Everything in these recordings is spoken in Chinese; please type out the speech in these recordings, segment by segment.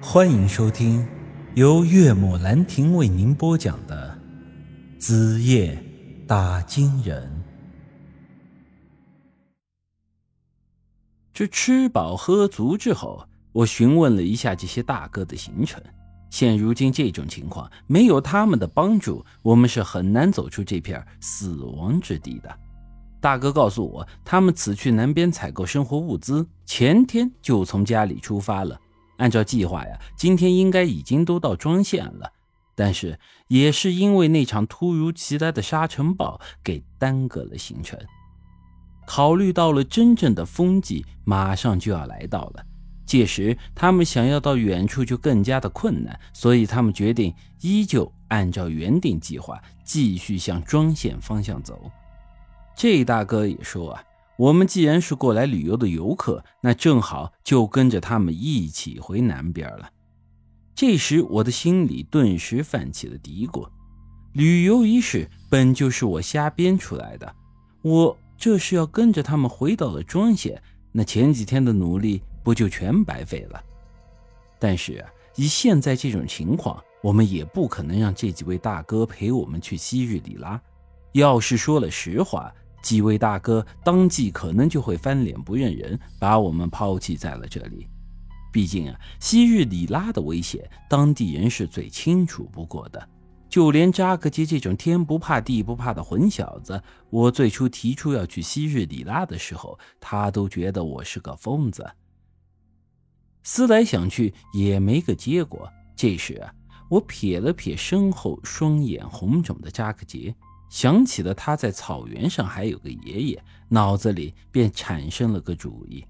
欢迎收听由岳母兰亭为您播讲的《子夜打金人》。这吃饱喝足之后，我询问了一下这些大哥的行程。现如今这种情况，没有他们的帮助，我们是很难走出这片死亡之地的。大哥告诉我，他们此去南边采购生活物资，前天就从家里出发了。按照计划呀，今天应该已经都到庄县了，但是也是因为那场突如其来的沙尘暴给耽搁了行程。考虑到了真正的风季马上就要来到了，届时他们想要到远处就更加的困难，所以他们决定依旧按照原定计划继续向庄县方向走。这大哥也说啊。我们既然是过来旅游的游客，那正好就跟着他们一起回南边了。这时，我的心里顿时泛起了嘀咕：旅游一事本就是我瞎编出来的，我这是要跟着他们回到了庄县，那前几天的努力不就全白费了？但是，以现在这种情况，我们也不可能让这几位大哥陪我们去昔日里拉。要是说了实话，几位大哥当即可能就会翻脸不认人，把我们抛弃在了这里。毕竟啊，昔日里拉的危险，当地人是最清楚不过的。就连扎克杰这种天不怕地不怕的混小子，我最初提出要去昔日里拉的时候，他都觉得我是个疯子。思来想去也没个结果。这时啊，我瞥了瞥身后双眼红肿的扎克杰。想起了他在草原上还有个爷爷，脑子里便产生了个主意。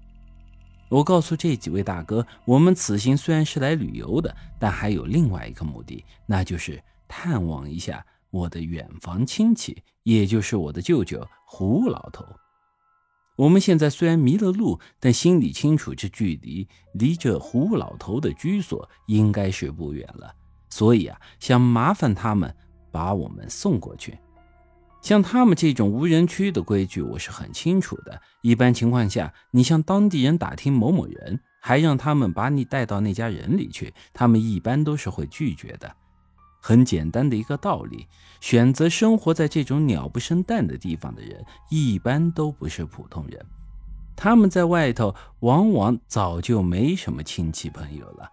我告诉这几位大哥，我们此行虽然是来旅游的，但还有另外一个目的，那就是探望一下我的远房亲戚，也就是我的舅舅胡老头。我们现在虽然迷了路，但心里清楚这距离离这胡老头的居所应该是不远了，所以啊，想麻烦他们把我们送过去。像他们这种无人区的规矩，我是很清楚的。一般情况下，你向当地人打听某某人，还让他们把你带到那家人里去，他们一般都是会拒绝的。很简单的一个道理，选择生活在这种鸟不生蛋的地方的人，一般都不是普通人。他们在外头往往早就没什么亲戚朋友了。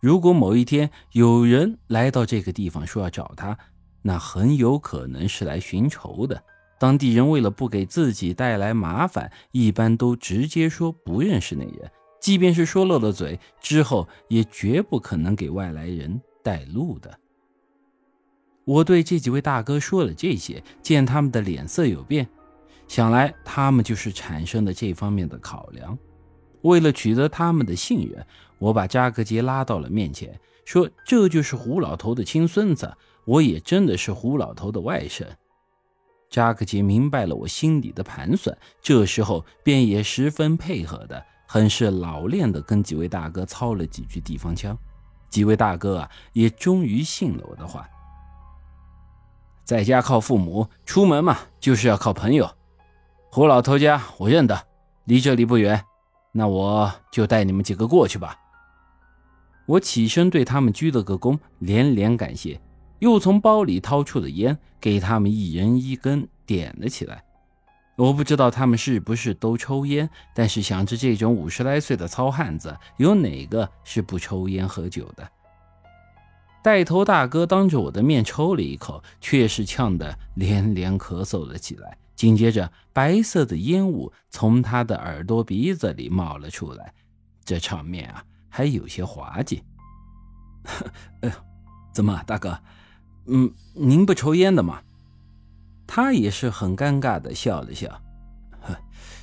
如果某一天有人来到这个地方说要找他，那很有可能是来寻仇的。当地人为了不给自己带来麻烦，一般都直接说不认识那人。即便是说漏了嘴，之后也绝不可能给外来人带路的。我对这几位大哥说了这些，见他们的脸色有变，想来他们就是产生了这方面的考量。为了取得他们的信任，我把扎克杰拉到了面前，说：“这就是胡老头的亲孙子。”我也真的是胡老头的外甥，扎克杰明白了我心里的盘算，这时候便也十分配合的，很是老练的跟几位大哥操了几句地方腔，几位大哥啊也终于信了我的话。在家靠父母，出门嘛就是要靠朋友。胡老头家我认得，离这里不远，那我就带你们几个过去吧。我起身对他们鞠了个躬，连连感谢。又从包里掏出了烟，给他们一人一根，点了起来。我不知道他们是不是都抽烟，但是想着这种五十来岁的糙汉子，有哪个是不抽烟喝酒的？带头大哥当着我的面抽了一口，却是呛得连连咳嗽了起来。紧接着，白色的烟雾从他的耳朵鼻子里冒了出来，这场面啊，还有些滑稽。哎 呦，怎么，大哥？嗯，您不抽烟的吗？他也是很尴尬的笑了笑，呵，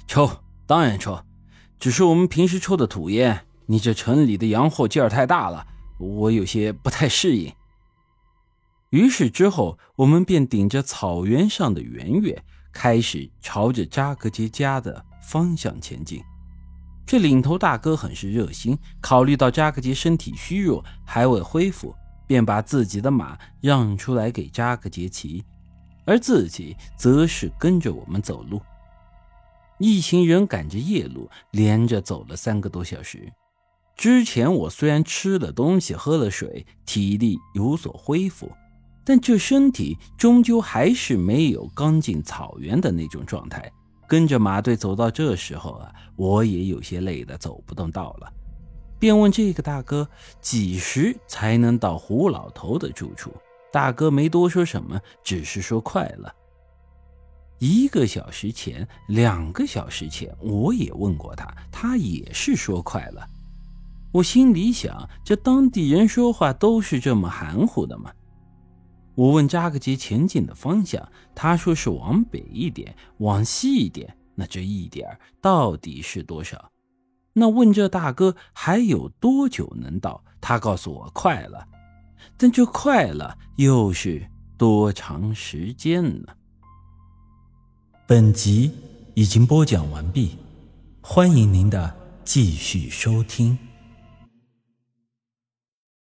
抽，当然抽，只是我们平时抽的土烟，你这城里的洋货劲儿太大了，我有些不太适应。于是之后，我们便顶着草原上的圆月，开始朝着扎格杰家的方向前进。这领头大哥很是热心，考虑到扎格杰身体虚弱，还未恢复。便把自己的马让出来给扎克杰骑，而自己则是跟着我们走路。一行人赶着夜路，连着走了三个多小时。之前我虽然吃了东西、喝了水，体力有所恢复，但这身体终究还是没有刚进草原的那种状态。跟着马队走到这时候啊，我也有些累得走不动道了，便问这个大哥几时才能到胡老头的住处。大哥没多说什么，只是说快了。一个小时前，两个小时前，我也问过他，他也是说快了。我心里想，这当地人说话都是这么含糊的吗？我问扎克杰前进的方向，他说是往北一点，往西一点。那这一点到底是多少？那问这大哥还有多久能到？他告诉我快了，但这快了又是多长时间呢？本集已经播讲完毕，欢迎您的继续收听。